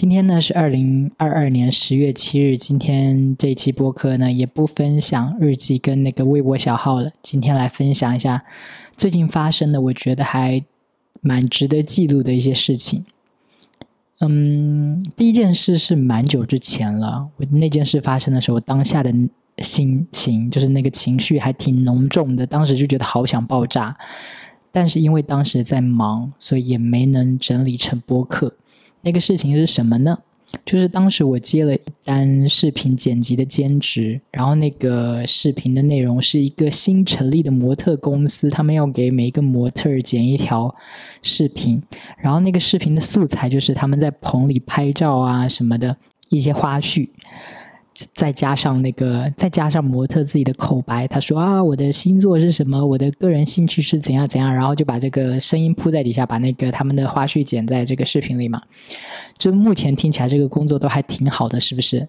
今天呢是二零二二年十月七日，今天这期播客呢也不分享日记跟那个微博小号了，今天来分享一下最近发生的，我觉得还蛮值得记录的一些事情。嗯，第一件事是蛮久之前了，我那件事发生的时候，当下的心情就是那个情绪还挺浓重的，当时就觉得好想爆炸，但是因为当时在忙，所以也没能整理成播客。那个事情是什么呢？就是当时我接了一单视频剪辑的兼职，然后那个视频的内容是一个新成立的模特公司，他们要给每一个模特剪一条视频，然后那个视频的素材就是他们在棚里拍照啊什么的一些花絮。再加上那个，再加上模特自己的口白，他说啊，我的星座是什么，我的个人兴趣是怎样怎样，然后就把这个声音铺在底下，把那个他们的花絮剪在这个视频里嘛。就目前听起来这个工作都还挺好的，是不是？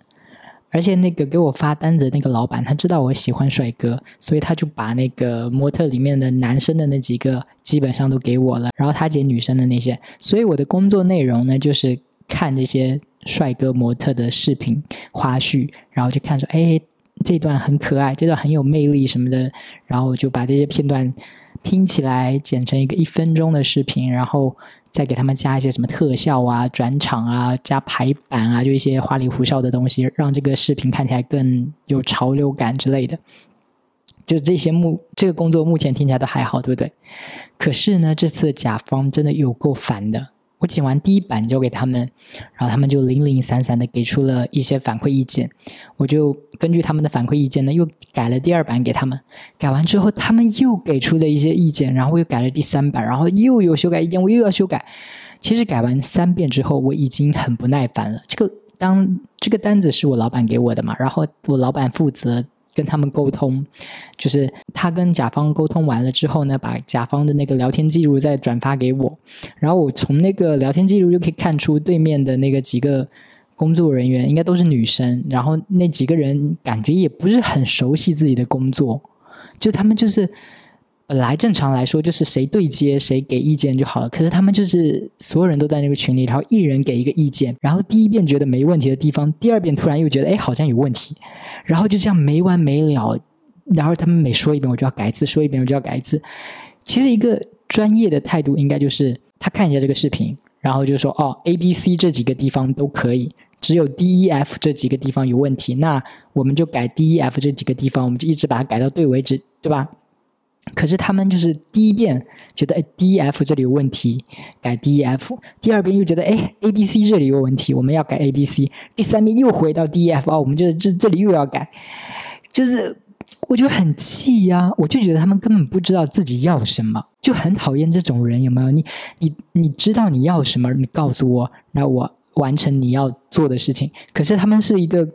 而且那个给我发单子那个老板，他知道我喜欢帅哥，所以他就把那个模特里面的男生的那几个基本上都给我了，然后他剪女生的那些，所以我的工作内容呢，就是看这些。帅哥模特的视频花絮，然后就看说，哎，这段很可爱，这段很有魅力什么的，然后就把这些片段拼起来，剪成一个一分钟的视频，然后再给他们加一些什么特效啊、转场啊、加排版啊，就一些花里胡哨的东西，让这个视频看起来更有潮流感之类的。就这些目这个工作目前听起来都还好，对不对？可是呢，这次甲方真的有够烦的。我剪完第一版交给他们，然后他们就零零散散的给出了一些反馈意见，我就根据他们的反馈意见呢，又改了第二版给他们。改完之后，他们又给出了一些意见，然后又改了第三版，然后又有修改意见，我又要修改。其实改完三遍之后，我已经很不耐烦了。这个当这个单子是我老板给我的嘛，然后我老板负责。跟他们沟通，就是他跟甲方沟通完了之后呢，把甲方的那个聊天记录再转发给我，然后我从那个聊天记录就可以看出对面的那个几个工作人员应该都是女生，然后那几个人感觉也不是很熟悉自己的工作，就他们就是。本来正常来说就是谁对接谁给意见就好了，可是他们就是所有人都在那个群里，然后一人给一个意见，然后第一遍觉得没问题的地方，第二遍突然又觉得哎好像有问题，然后就这样没完没了，然后他们每说一遍我就要改一次，说一遍我就要改一次。其实一个专业的态度应该就是他看一下这个视频，然后就说哦 A B C 这几个地方都可以，只有 D E F 这几个地方有问题，那我们就改 D E F 这几个地方，我们就一直把它改到对为止，对吧？可是他们就是第一遍觉得哎 D F 这里有问题，改 D E F；第二遍又觉得哎 A B C 这里有问题，我们要改 A B C；第三遍又回到 D E F 啊，我们就这这里又要改，就是我就很气呀！我就觉得他们根本不知道自己要什么，就很讨厌这种人，有没有？你你你知道你要什么，你告诉我，那我完成你要做的事情。可是他们是一个，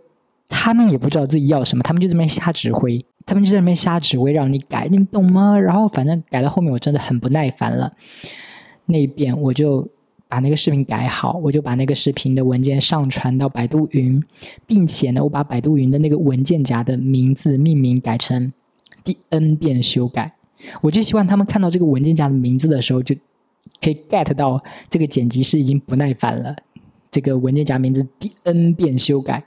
他们也不知道自己要什么，他们就这么瞎指挥。他们就在那边瞎指挥，让你改，你们懂吗？然后反正改到后面，我真的很不耐烦了。那一遍我就把那个视频改好，我就把那个视频的文件上传到百度云，并且呢，我把百度云的那个文件夹的名字命名改成第 N 遍修改。我就希望他们看到这个文件夹的名字的时候，就可以 get 到这个剪辑师已经不耐烦了。这个文件夹名字第 N 遍修改，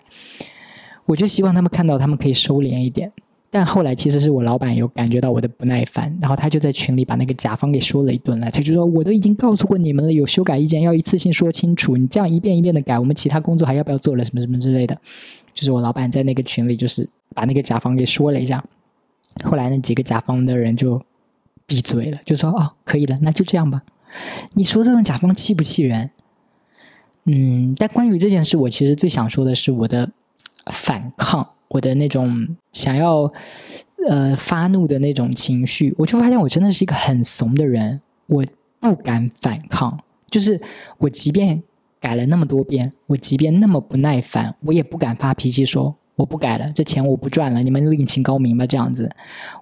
我就希望他们看到，他们可以收敛一点。但后来其实是我老板有感觉到我的不耐烦，然后他就在群里把那个甲方给说了一顿了。他就说：“我都已经告诉过你们了，有修改意见要一次性说清楚。你这样一遍一遍的改，我们其他工作还要不要做了？什么什么之类的。”就是我老板在那个群里，就是把那个甲方给说了一下。后来那几个甲方的人就闭嘴了，就说：“哦，可以了，那就这样吧。”你说这种甲方气不气人？嗯，但关于这件事，我其实最想说的是我的反抗。我的那种想要，呃，发怒的那种情绪，我就发现我真的是一个很怂的人，我不敢反抗。就是我即便改了那么多遍，我即便那么不耐烦，我也不敢发脾气说我不改了，这钱我不赚了，你们另请高明吧。这样子，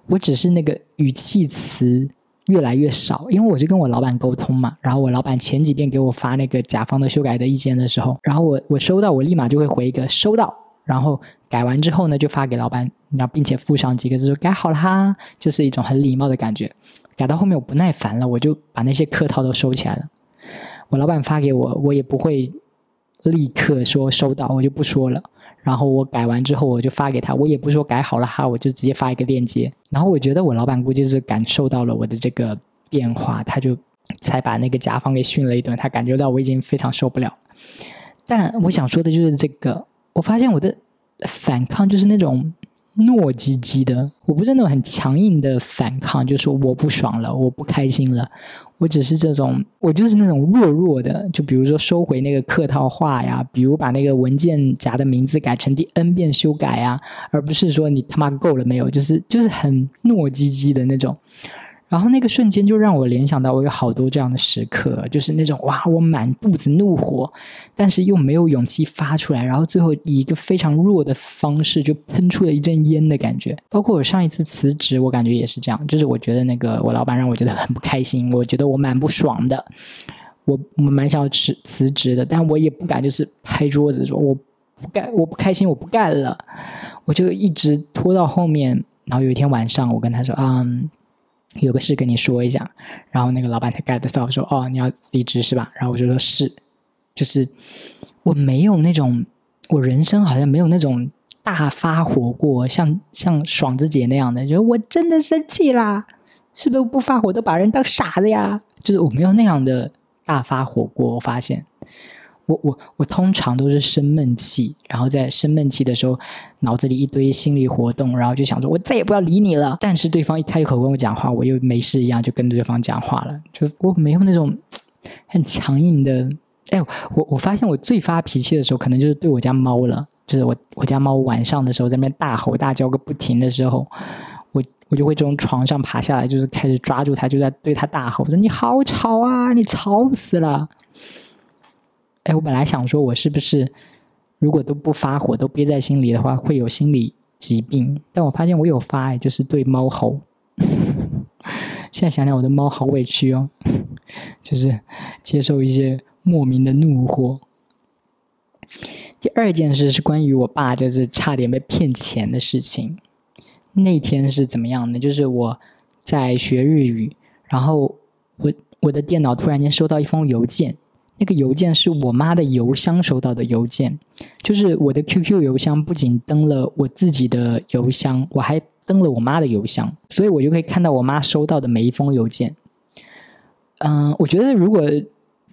我只是那个语气词越来越少，因为我是跟我老板沟通嘛。然后我老板前几遍给我发那个甲方的修改的意见的时候，然后我我收到，我立马就会回一个收到。然后改完之后呢，就发给老板，然后并且附上几个字说改好了哈，就是一种很礼貌的感觉。改到后面我不耐烦了，我就把那些客套都收起来了。我老板发给我，我也不会立刻说收到，我就不说了。然后我改完之后，我就发给他，我也不说改好了哈，我就直接发一个链接。然后我觉得我老板估计是感受到了我的这个变化，他就才把那个甲方给训了一顿。他感觉到我已经非常受不了。但我想说的就是这个，我发现我的反抗就是那种。糯叽叽的，我不是那种很强硬的反抗，就说我不爽了，我不开心了，我只是这种，我就是那种弱弱的，就比如说收回那个客套话呀，比如把那个文件夹的名字改成第 n 遍修改呀，而不是说你他妈够了没有，就是就是很糯叽叽的那种。然后那个瞬间就让我联想到，我有好多这样的时刻，就是那种哇，我满肚子怒火，但是又没有勇气发出来，然后最后以一个非常弱的方式就喷出了一阵烟的感觉。包括我上一次辞职，我感觉也是这样，就是我觉得那个我老板让我觉得很不开心，我觉得我蛮不爽的，我我蛮想要辞辞职的，但我也不敢就是拍桌子说我不干，我不开心，我不干了，我就一直拖到后面，然后有一天晚上，我跟他说，嗯。有个事跟你说一下，然后那个老板才 get 到说：“哦，你要离职是吧？”然后我就说：“是。”就是我没有那种，我人生好像没有那种大发火过，像像爽子姐那样的，就我真的生气啦，是不是不发火都把人当傻子呀？就是我没有那样的大发火过，我发现。我我我通常都是生闷气，然后在生闷气的时候，脑子里一堆心理活动，然后就想说，我再也不要理你了。但是对方一开口跟我讲话，我又没事一样就跟对方讲话了，就我没有那种 很强硬的。哎，我我发现我最发脾气的时候，可能就是对我家猫了，就是我我家猫晚上的时候在那边大吼大叫个不停的时候，我我就会从床上爬下来，就是开始抓住它，就在对它大吼，说你好吵啊，你吵死了。哎，我本来想说，我是不是如果都不发火，都憋在心里的话，会有心理疾病？但我发现我有发，就是对猫吼。现在想想，我的猫好委屈哦，就是接受一些莫名的怒火。第二件事是关于我爸，就是差点被骗钱的事情。那天是怎么样的？就是我在学日语，然后我我的电脑突然间收到一封邮件。那个邮件是我妈的邮箱收到的邮件，就是我的 QQ 邮箱不仅登了我自己的邮箱，我还登了我妈的邮箱，所以我就可以看到我妈收到的每一封邮件。嗯，我觉得如果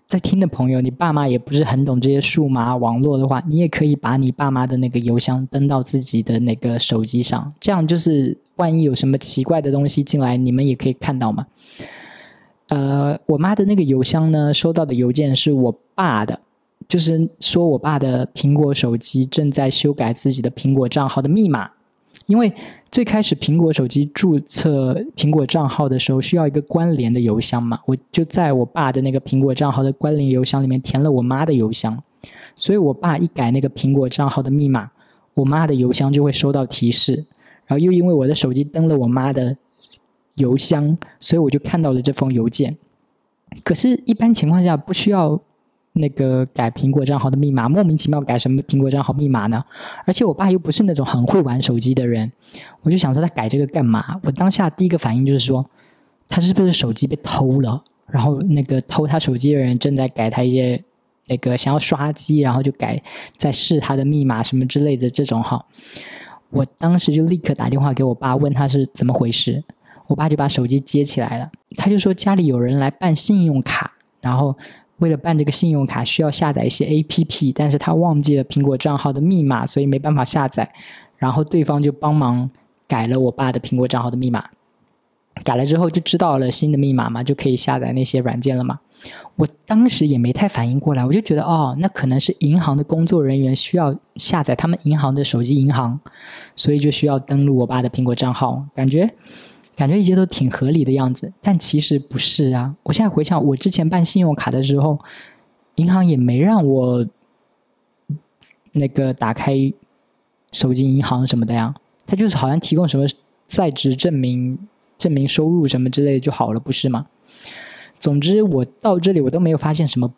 在听的朋友，你爸妈也不是很懂这些数码网络的话，你也可以把你爸妈的那个邮箱登到自己的那个手机上，这样就是万一有什么奇怪的东西进来，你们也可以看到嘛。呃，我妈的那个邮箱呢，收到的邮件是我爸的，就是说我爸的苹果手机正在修改自己的苹果账号的密码，因为最开始苹果手机注册苹果账号的时候需要一个关联的邮箱嘛，我就在我爸的那个苹果账号的关联邮箱里面填了我妈的邮箱，所以我爸一改那个苹果账号的密码，我妈的邮箱就会收到提示，然后又因为我的手机登了我妈的。邮箱，所以我就看到了这封邮件。可是，一般情况下不需要那个改苹果账号的密码，莫名其妙改什么苹果账号密码呢？而且我爸又不是那种很会玩手机的人，我就想说他改这个干嘛？我当下第一个反应就是说，他是不是手机被偷了？然后那个偷他手机的人正在改他一些那个想要刷机，然后就改在试他的密码什么之类的这种哈。我当时就立刻打电话给我爸，问他是怎么回事。我爸就把手机接起来了，他就说家里有人来办信用卡，然后为了办这个信用卡需要下载一些 A P P，但是他忘记了苹果账号的密码，所以没办法下载。然后对方就帮忙改了我爸的苹果账号的密码，改了之后就知道了新的密码嘛，就可以下载那些软件了嘛。我当时也没太反应过来，我就觉得哦，那可能是银行的工作人员需要下载他们银行的手机银行，所以就需要登录我爸的苹果账号，感觉。感觉一切都挺合理的样子，但其实不是啊！我现在回想，我之前办信用卡的时候，银行也没让我那个打开手机银行什么的呀，他就是好像提供什么在职证明、证明收入什么之类就好了，不是吗？总之，我到这里我都没有发现什么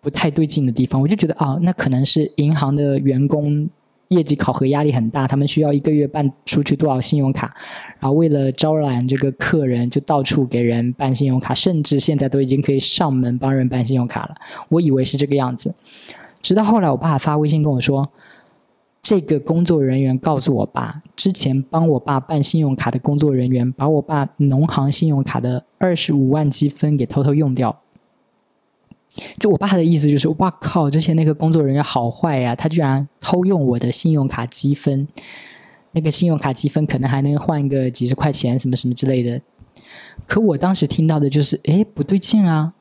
不太对劲的地方，我就觉得哦，那可能是银行的员工。业绩考核压力很大，他们需要一个月办出去多少信用卡，然后为了招揽这个客人，就到处给人办信用卡，甚至现在都已经可以上门帮人办信用卡了。我以为是这个样子，直到后来，我爸发微信跟我说，这个工作人员告诉我爸，之前帮我爸办信用卡的工作人员把我爸农行信用卡的二十五万积分给偷偷用掉。就我爸的意思就是，哇靠！之前那个工作人员好坏呀，他居然偷用我的信用卡积分，那个信用卡积分可能还能换个几十块钱，什么什么之类的。可我当时听到的就是，哎，不对劲啊！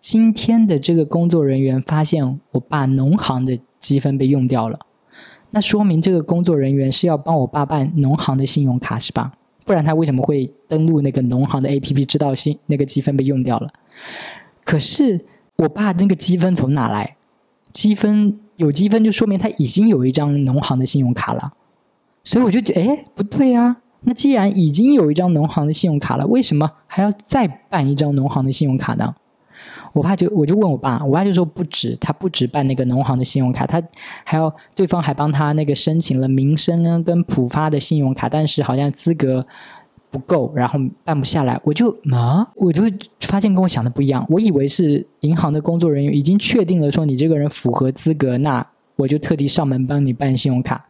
今天的这个工作人员发现我爸农行的积分被用掉了，那说明这个工作人员是要帮我爸办农行的信用卡是吧？不然他为什么会登录那个农行的 APP 知道信那个积分被用掉了？可是。我爸那个积分从哪来？积分有积分就说明他已经有一张农行的信用卡了，所以我就觉得，哎，不对啊！那既然已经有一张农行的信用卡了，为什么还要再办一张农行的信用卡呢？我爸就我就问我爸，我爸就说不止，他不止办那个农行的信用卡，他还要对方还帮他那个申请了民生跟浦发的信用卡，但是好像资格。不够，然后办不下来，我就啊，我就发现跟我想的不一样。我以为是银行的工作人员已经确定了，说你这个人符合资格，那我就特地上门帮你办信用卡。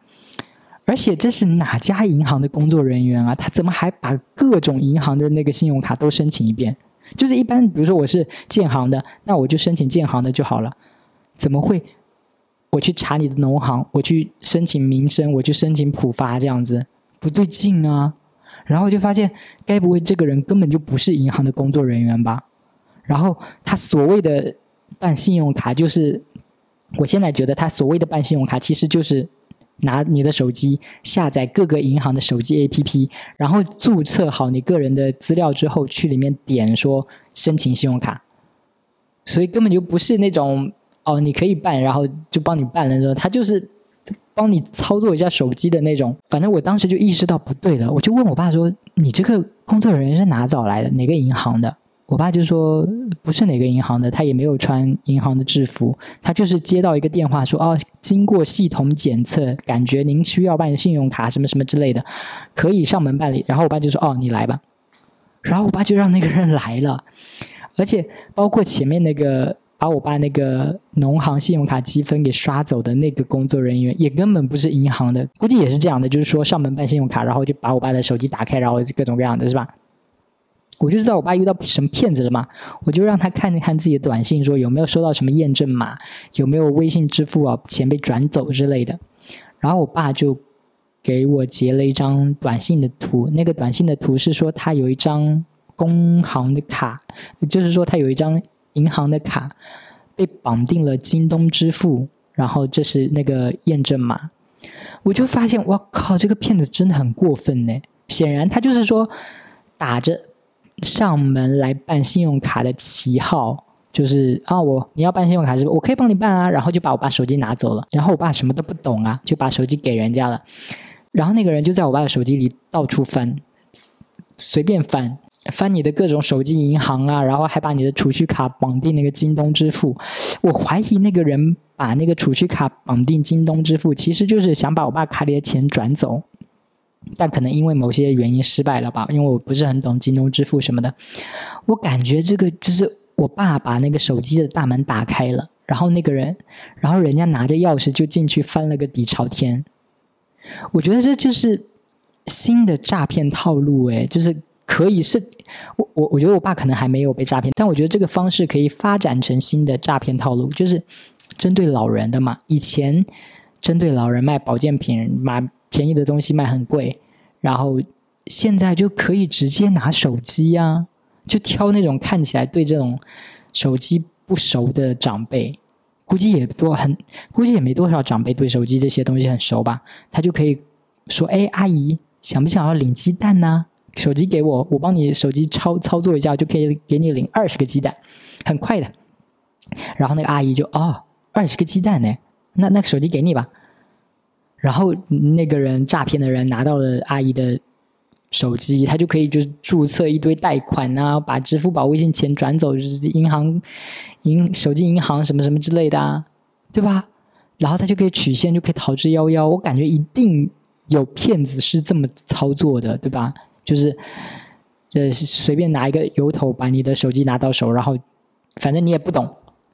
而且这是哪家银行的工作人员啊？他怎么还把各种银行的那个信用卡都申请一遍？就是一般，比如说我是建行的，那我就申请建行的就好了。怎么会？我去查你的农行，我去申请民生，我去申请浦发，这样子不对劲啊！然后就发现，该不会这个人根本就不是银行的工作人员吧？然后他所谓的办信用卡，就是我现在觉得他所谓的办信用卡，其实就是拿你的手机下载各个银行的手机 APP，然后注册好你个人的资料之后，去里面点说申请信用卡。所以根本就不是那种哦，你可以办，然后就帮你办了，之后他就是。帮你操作一下手机的那种，反正我当时就意识到不对了，我就问我爸说：“你这个工作人员是哪找来的？哪个银行的？”我爸就说：“不是哪个银行的，他也没有穿银行的制服，他就是接到一个电话说，哦，经过系统检测，感觉您需要办信用卡什么什么之类的，可以上门办理。”然后我爸就说：“哦，你来吧。”然后我爸就让那个人来了，而且包括前面那个。把我爸那个农行信用卡积分给刷走的那个工作人员，也根本不是银行的，估计也是这样的，就是说上门办信用卡，然后就把我爸的手机打开，然后各种各样的是吧？我就知道我爸遇到什么骗子了嘛，我就让他看一看自己的短信，说有没有收到什么验证码，有没有微信支付啊钱被转走之类的。然后我爸就给我截了一张短信的图，那个短信的图是说他有一张工行的卡，就是说他有一张。银行的卡被绑定了京东支付，然后这是那个验证码，我就发现，我靠，这个骗子真的很过分呢。显然，他就是说打着上门来办信用卡的旗号，就是啊，我你要办信用卡是不？我可以帮你办啊。然后就把我爸手机拿走了，然后我爸什么都不懂啊，就把手机给人家了。然后那个人就在我爸的手机里到处翻，随便翻。翻你的各种手机银行啊，然后还把你的储蓄卡绑定那个京东支付。我怀疑那个人把那个储蓄卡绑定京东支付，其实就是想把我爸卡里的钱转走，但可能因为某些原因失败了吧？因为我不是很懂京东支付什么的。我感觉这个就是我爸把那个手机的大门打开了，然后那个人，然后人家拿着钥匙就进去翻了个底朝天。我觉得这就是新的诈骗套路，诶，就是。可以是，我我我觉得我爸可能还没有被诈骗，但我觉得这个方式可以发展成新的诈骗套路，就是针对老人的嘛。以前针对老人卖保健品，买便宜的东西卖很贵，然后现在就可以直接拿手机啊，就挑那种看起来对这种手机不熟的长辈，估计也多很，估计也没多少长辈对手机这些东西很熟吧，他就可以说：“哎，阿姨，想不想要领鸡蛋呢？”手机给我，我帮你手机操操作一下，就可以给你领二十个鸡蛋，很快的。然后那个阿姨就哦，二十个鸡蛋呢，那那个手机给你吧。然后那个人诈骗的人拿到了阿姨的手机，他就可以就是注册一堆贷款啊，把支付宝、微信钱转走，就是银行银手机银行什么什么之类的，啊，对吧？然后他就可以取现，就可以逃之夭夭。我感觉一定有骗子是这么操作的，对吧？就是，呃，随便拿一个由头把你的手机拿到手，然后，反正你也不懂，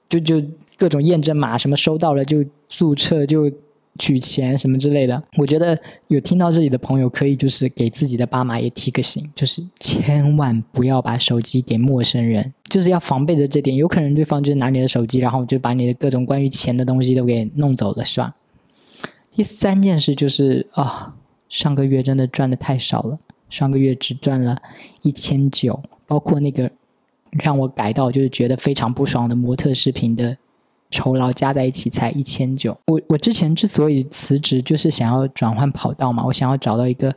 就就各种验证码，什么收到了就注册就取钱什么之类的。我觉得有听到这里的朋友，可以就是给自己的爸妈也提个醒，就是千万不要把手机给陌生人，就是要防备着这点。有可能对方就是拿你的手机，然后就把你的各种关于钱的东西都给弄走了，是吧？第三件事就是啊，上个月真的赚的太少了，上个月只赚了一千九，包括那个让我改到就是觉得非常不爽的模特视频的酬劳加在一起才一千九。我我之前之所以辞职，就是想要转换跑道嘛，我想要找到一个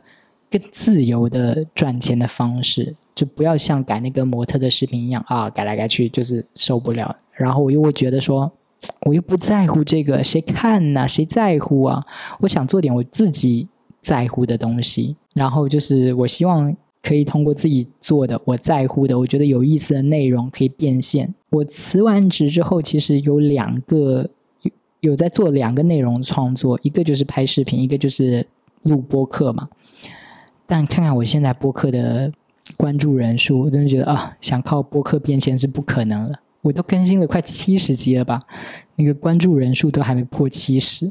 更自由的赚钱的方式，就不要像改那个模特的视频一样啊，改来改去就是受不了。然后我又会觉得说。我又不在乎这个，谁看呢？谁在乎啊？我想做点我自己在乎的东西，然后就是我希望可以通过自己做的我在乎的，我觉得有意思的内容可以变现。我辞完职之后，其实有两个有有在做两个内容创作，一个就是拍视频，一个就是录播客嘛。但看看我现在播客的关注人数，我真的觉得啊，想靠播客变现是不可能了。我都更新了快七十集了吧，那个关注人数都还没破七十，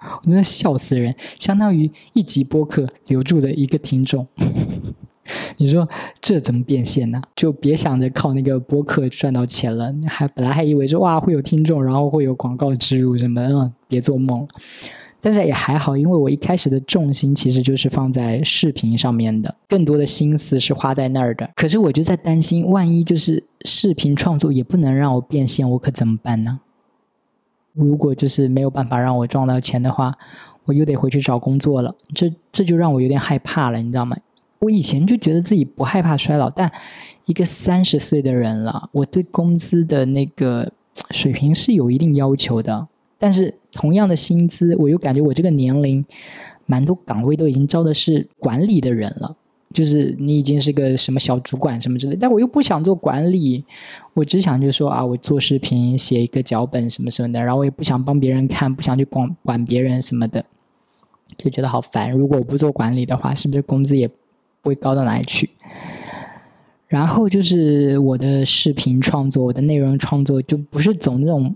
我真的笑死人，相当于一集播客留住了一个听众。你说这怎么变现呢？就别想着靠那个播客赚到钱了，还本来还以为说哇会有听众，然后会有广告植入什么，嗯，别做梦。但是也还好，因为我一开始的重心其实就是放在视频上面的，更多的心思是花在那儿的。可是我就在担心，万一就是视频创作也不能让我变现，我可怎么办呢？如果就是没有办法让我赚到钱的话，我又得回去找工作了。这这就让我有点害怕了，你知道吗？我以前就觉得自己不害怕衰老，但一个三十岁的人了，我对工资的那个水平是有一定要求的。但是同样的薪资，我又感觉我这个年龄，蛮多岗位都已经招的是管理的人了，就是你已经是个什么小主管什么之类。但我又不想做管理，我只想就说啊，我做视频写一个脚本什么什么的，然后我也不想帮别人看，不想去管管别人什么的，就觉得好烦。如果我不做管理的话，是不是工资也不会高到哪里去？然后就是我的视频创作，我的内容创作就不是走那种。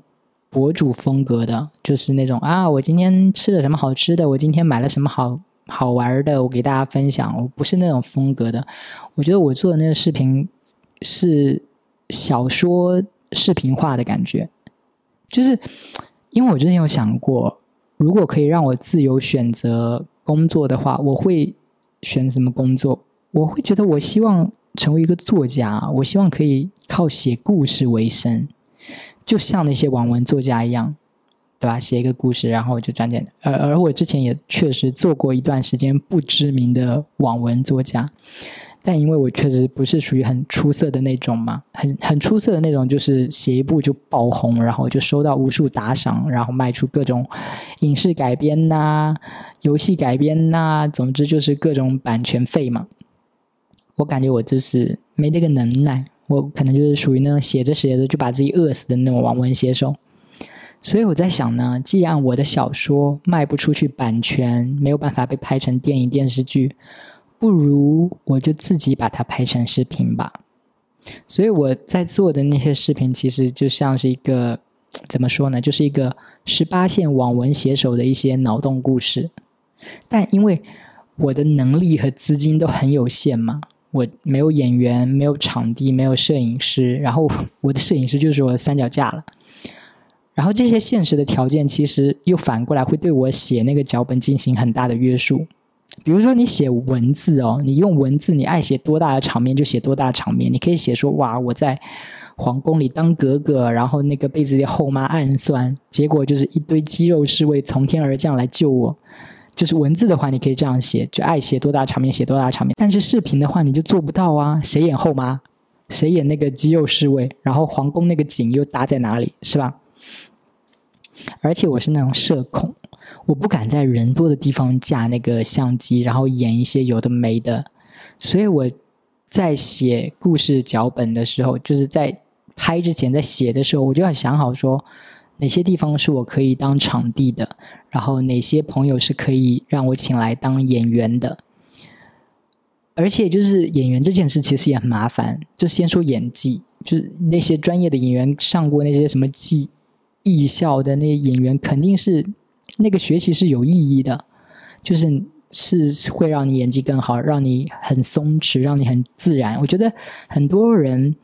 博主风格的，就是那种啊，我今天吃了什么好吃的，我今天买了什么好好玩的，我给大家分享。我不是那种风格的，我觉得我做的那个视频是小说视频化的感觉，就是因为我之前有想过，如果可以让我自由选择工作的话，我会选什么工作？我会觉得我希望成为一个作家，我希望可以靠写故事为生。就像那些网文作家一样，对吧？写一个故事，然后就赚钱。而而我之前也确实做过一段时间不知名的网文作家，但因为我确实不是属于很出色的那种嘛，很很出色的那种，就是写一部就爆红，然后就收到无数打赏，然后卖出各种影视改编呐、游戏改编呐，总之就是各种版权费嘛。我感觉我就是没那个能耐。我可能就是属于那种写着写着就把自己饿死的那种网文写手，所以我在想呢，既然我的小说卖不出去版权，没有办法被拍成电影电视剧，不如我就自己把它拍成视频吧。所以我在做的那些视频，其实就像是一个怎么说呢，就是一个十八线网文写手的一些脑洞故事，但因为我的能力和资金都很有限嘛。我没有演员，没有场地，没有摄影师，然后我的摄影师就是我的三脚架了。然后这些现实的条件，其实又反过来会对我写那个脚本进行很大的约束。比如说，你写文字哦，你用文字，你爱写多大的场面就写多大的场面。你可以写说，哇，我在皇宫里当格格，然后那个被子里后妈暗算，结果就是一堆肌肉侍卫从天而降来救我。就是文字的话，你可以这样写，就爱写多大场面写多大场面。但是视频的话，你就做不到啊！谁演后妈？谁演那个肌肉侍卫？然后皇宫那个景又搭在哪里？是吧？而且我是那种社恐，我不敢在人多的地方架那个相机，然后演一些有的没的。所以我在写故事脚本的时候，就是在拍之前，在写的时候，我就要想好说。哪些地方是我可以当场地的？然后哪些朋友是可以让我请来当演员的？而且就是演员这件事其实也很麻烦。就先说演技，就是那些专业的演员上过那些什么技艺校的那些演员，肯定是那个学习是有意义的，就是是会让你演技更好，让你很松弛，让你很自然。我觉得很多人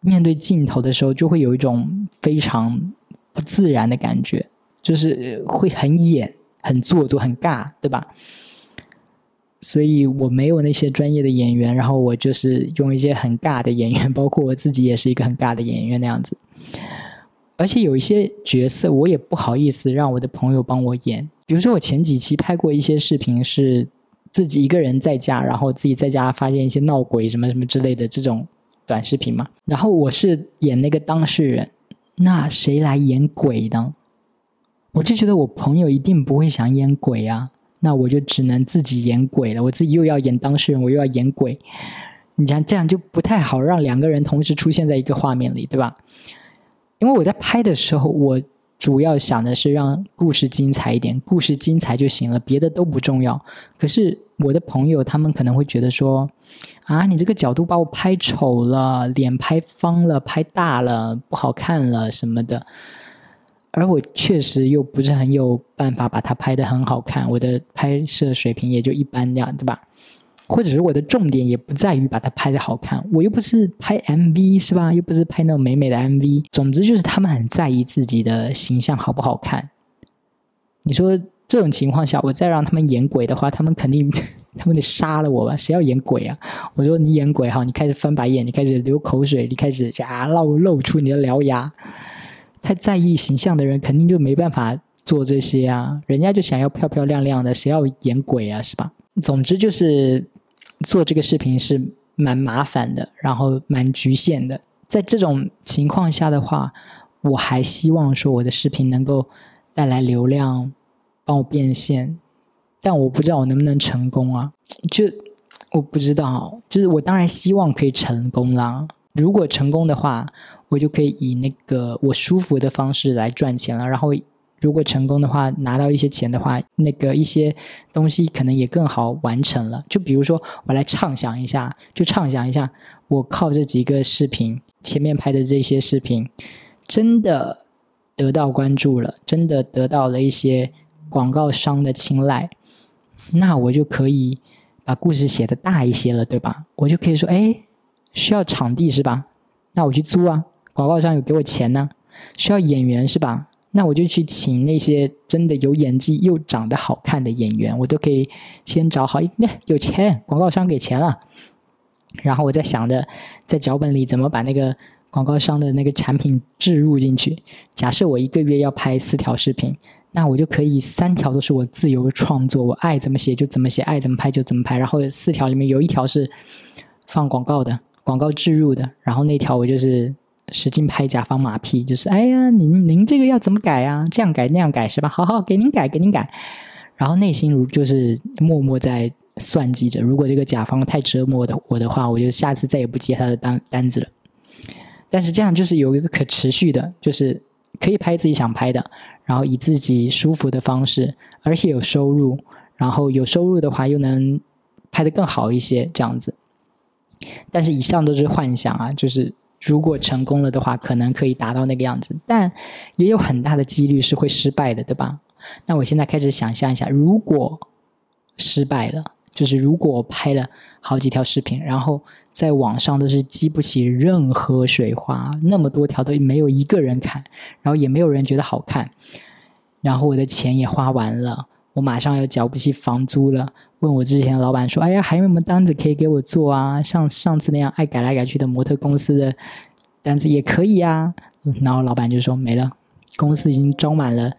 面对镜头的时候，就会有一种非常不自然的感觉，就是会很演、很做作、很尬，对吧？所以我没有那些专业的演员，然后我就是用一些很尬的演员，包括我自己也是一个很尬的演员那样子。而且有一些角色我也不好意思让我的朋友帮我演，比如说我前几期拍过一些视频，是自己一个人在家，然后自己在家发现一些闹鬼什么什么之类的这种短视频嘛。然后我是演那个当事人，那谁来演鬼呢？我就觉得我朋友一定不会想演鬼啊。那我就只能自己演鬼了，我自己又要演当事人，我又要演鬼，你像这样就不太好，让两个人同时出现在一个画面里，对吧？因为我在拍的时候，我主要想的是让故事精彩一点，故事精彩就行了，别的都不重要。可是我的朋友他们可能会觉得说，啊，你这个角度把我拍丑了，脸拍方了，拍大了，不好看了什么的。而我确实又不是很有办法把它拍的很好看，我的拍摄水平也就一般这样，对吧？或者是我的重点也不在于把它拍的好看，我又不是拍 MV 是吧？又不是拍那种美美的 MV。总之就是他们很在意自己的形象好不好看。你说这种情况下，我再让他们演鬼的话，他们肯定 他们得杀了我吧？谁要演鬼啊？我说你演鬼哈，你开始翻白眼，你开始流口水，你开始啊露露出你的獠牙。太在意形象的人，肯定就没办法做这些啊！人家就想要漂漂亮亮的，谁要演鬼啊？是吧？总之就是做这个视频是蛮麻烦的，然后蛮局限的。在这种情况下的话，我还希望说我的视频能够带来流量，帮我变现，但我不知道我能不能成功啊！就我不知道，就是我当然希望可以成功啦。如果成功的话。我就可以以那个我舒服的方式来赚钱了。然后，如果成功的话，拿到一些钱的话，那个一些东西可能也更好完成了。就比如说，我来畅想一下，就畅想一下，我靠这几个视频，前面拍的这些视频，真的得到关注了，真的得到了一些广告商的青睐，那我就可以把故事写的大一些了，对吧？我就可以说，哎，需要场地是吧？那我去租啊。广告商有给我钱呢，需要演员是吧？那我就去请那些真的有演技又长得好看的演员，我都可以先找好。那有钱，广告商给钱了，然后我在想着在脚本里怎么把那个广告商的那个产品置入进去。假设我一个月要拍四条视频，那我就可以三条都是我自由创作，我爱怎么写就怎么写，爱怎么拍就怎么拍。然后四条里面有一条是放广告的，广告置入的，然后那条我就是。使劲拍甲方马屁，就是哎呀，您您这个要怎么改啊？这样改那样改是吧？好好给您改，给您改。然后内心如就是默默在算计着，如果这个甲方太折磨的我的话，我就下次再也不接他的单单子了。但是这样就是有一个可持续的，就是可以拍自己想拍的，然后以自己舒服的方式，而且有收入。然后有收入的话，又能拍得更好一些，这样子。但是以上都是幻想啊，就是。如果成功了的话，可能可以达到那个样子，但也有很大的几率是会失败的，对吧？那我现在开始想象一下，如果失败了，就是如果我拍了好几条视频，然后在网上都是激不起任何水花，那么多条都没有一个人看，然后也没有人觉得好看，然后我的钱也花完了，我马上要缴不起房租了。问我之前的老板说：“哎呀，还有没有单子可以给我做啊？像上次那样爱改来改去的模特公司的单子也可以呀。”然后老板就说：“没了，公司已经招满了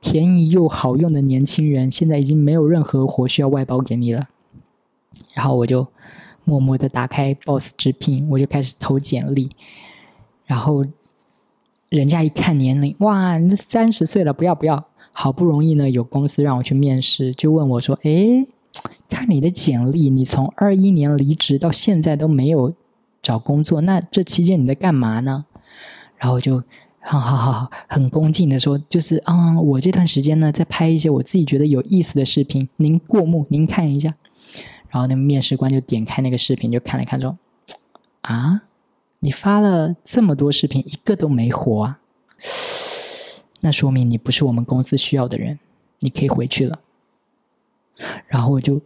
便宜又好用的年轻人，现在已经没有任何活需要外包给你了。”然后我就默默的打开 Boss 直聘，我就开始投简历。然后人家一看年龄，哇，你这三十岁了，不要不要！好不容易呢，有公司让我去面试，就问我说：“哎。” 看你的简历，你从二一年离职到现在都没有找工作，那这期间你在干嘛呢？然后就好好好很恭敬的说，就是啊，我这段时间呢在拍一些我自己觉得有意思的视频，您过目，您看一下。然后那面试官就点开那个视频，就看了看说：“啊，你发了这么多视频，一个都没火啊？”那说明你不是我们公司需要的人，你可以回去了。然后我就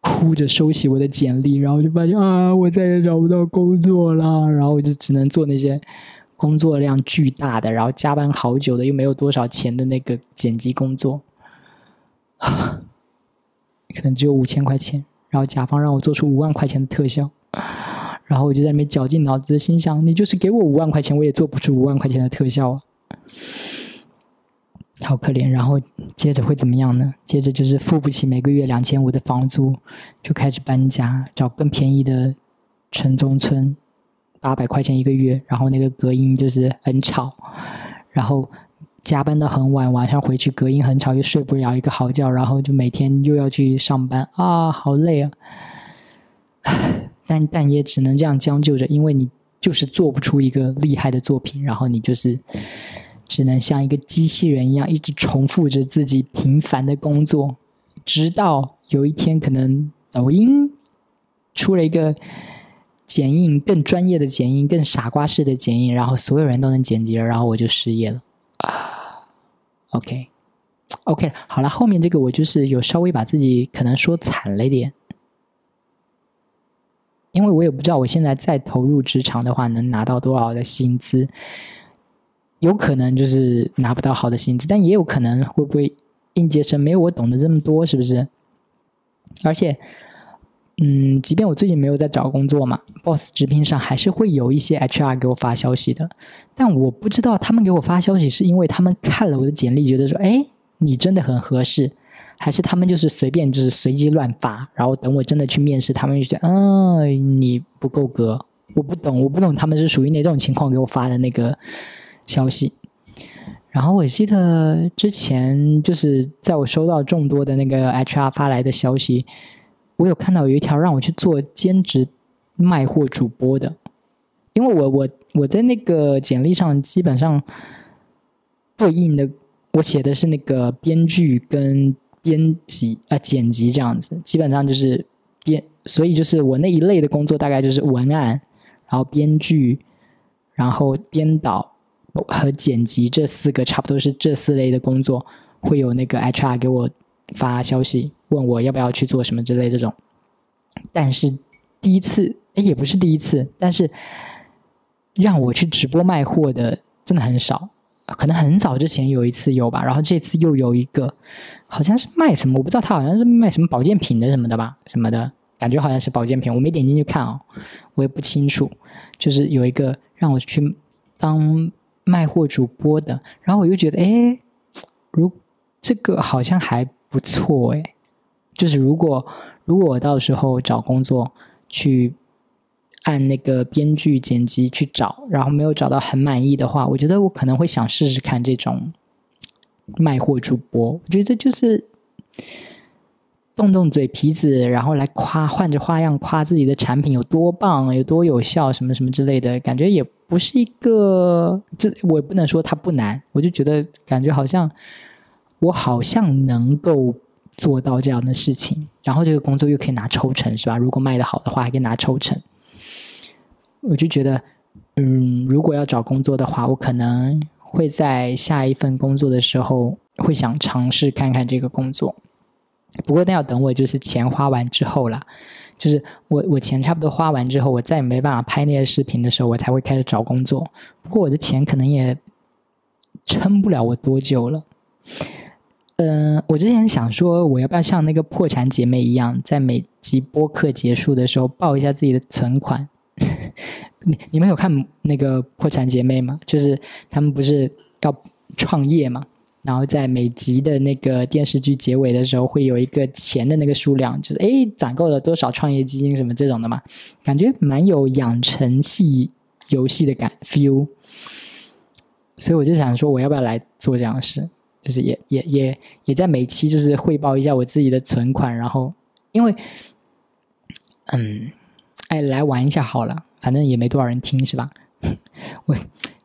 哭着收起我的简历，然后就发现啊，我再也找不到工作了。然后我就只能做那些工作量巨大的，然后加班好久的，又没有多少钱的那个剪辑工作，可能只有五千块钱。然后甲方让我做出五万块钱的特效，然后我就在那边绞尽脑汁，心想：你就是给我五万块钱，我也做不出五万块钱的特效啊。好可怜，然后接着会怎么样呢？接着就是付不起每个月两千五的房租，就开始搬家，找更便宜的城中村，八百块钱一个月，然后那个隔音就是很吵，然后加班到很晚，晚上回去隔音很吵，又睡不了一个好觉，然后就每天又要去上班啊，好累啊！但但也只能这样将就着，因为你就是做不出一个厉害的作品，然后你就是。只能像一个机器人一样，一直重复着自己平凡的工作，直到有一天，可能抖音出了一个剪映更专业的剪映、更傻瓜式的剪映，然后所有人都能剪辑了，然后我就失业了。啊，OK，OK，好了，后面这个我就是有稍微把自己可能说惨了一点，因为我也不知道我现在再投入职场的话，能拿到多少的薪资。有可能就是拿不到好的薪资，但也有可能会不会应届生没有我懂得这么多，是不是？而且，嗯，即便我最近没有在找工作嘛，Boss 直聘上还是会有一些 HR 给我发消息的，但我不知道他们给我发消息是因为他们看了我的简历，觉得说，哎，你真的很合适，还是他们就是随便就是随机乱发，然后等我真的去面试，他们就觉得，嗯，你不够格，我不懂，我不懂他们是属于哪种情况给我发的那个。消息，然后我记得之前就是在我收到众多的那个 HR 发来的消息，我有看到有一条让我去做兼职卖货主播的，因为我我我在那个简历上基本上对应的我写的是那个编剧跟编辑啊剪辑这样子，基本上就是编，所以就是我那一类的工作大概就是文案，然后编剧，然后编导。和剪辑这四个差不多是这四类的工作，会有那个 HR 给我发消息问我要不要去做什么之类这种。但是第一次，哎，也不是第一次，但是让我去直播卖货的真的很少，可能很早之前有一次有吧，然后这次又有一个，好像是卖什么，我不知道他好像是卖什么保健品的什么的吧，什么的感觉好像是保健品，我没点进去看哦，我也不清楚，就是有一个让我去当。卖货主播的，然后我又觉得，哎，如这个好像还不错，哎，就是如果如果我到时候找工作去按那个编剧剪辑去找，然后没有找到很满意的话，我觉得我可能会想试试看这种卖货主播。我觉得就是动动嘴皮子，然后来夸，换着花样夸自己的产品有多棒，有多有效，什么什么之类的，感觉也。不是一个，这我也不能说它不难，我就觉得感觉好像我好像能够做到这样的事情，然后这个工作又可以拿抽成，是吧？如果卖的好的话，还可以拿抽成。我就觉得，嗯，如果要找工作的话，我可能会在下一份工作的时候会想尝试看看这个工作，不过那要等我就是钱花完之后了。就是我我钱差不多花完之后，我再也没办法拍那些视频的时候，我才会开始找工作。不过我的钱可能也撑不了我多久了。嗯，我之前想说，我要不要像那个破产姐妹一样，在每集播客结束的时候报一下自己的存款？你你们有看那个破产姐妹吗？就是他们不是要创业吗？然后在每集的那个电视剧结尾的时候，会有一个钱的那个数量，就是哎攒够了多少创业基金什么这种的嘛，感觉蛮有养成系游戏的感 feel。所以我就想说，我要不要来做这样的事？就是也也也也在每期就是汇报一下我自己的存款，然后因为嗯，哎来玩一下好了，反正也没多少人听是吧？我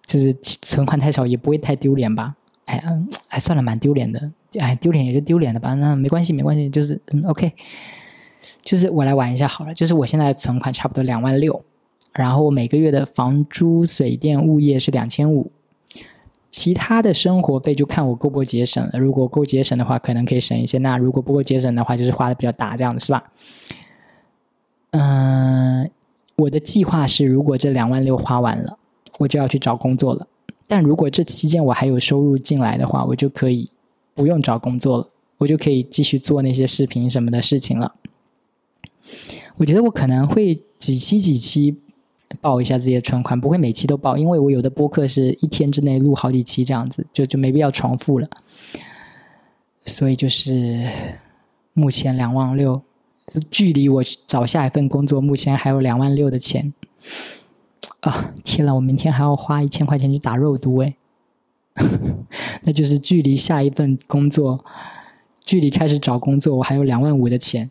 就是存款太少，也不会太丢脸吧？哎嗯，哎算了，蛮丢脸的。哎，丢脸也就丢脸的吧，那没关系，没关系，就是嗯，OK，就是我来玩一下好了。就是我现在存款差不多两万六，然后每个月的房租、水电、物业是两千五，其他的生活费就看我够不够节省了。如果够节省的话，可能可以省一些；那如果不够节省的话，就是花的比较大，这样子是吧？嗯，我的计划是，如果这两万六花完了，我就要去找工作了。但如果这期间我还有收入进来的话，我就可以不用找工作了，我就可以继续做那些视频什么的事情了。我觉得我可能会几期几期报一下自己的存款，不会每期都报，因为我有的播客是一天之内录好几期这样子，就就没必要重复了。所以就是目前两万六。距离我找下一份工作，目前还有两万六的钱啊！天呐，我明天还要花一千块钱去打肉毒哎，那就是距离下一份工作，距离开始找工作，我还有两万五的钱。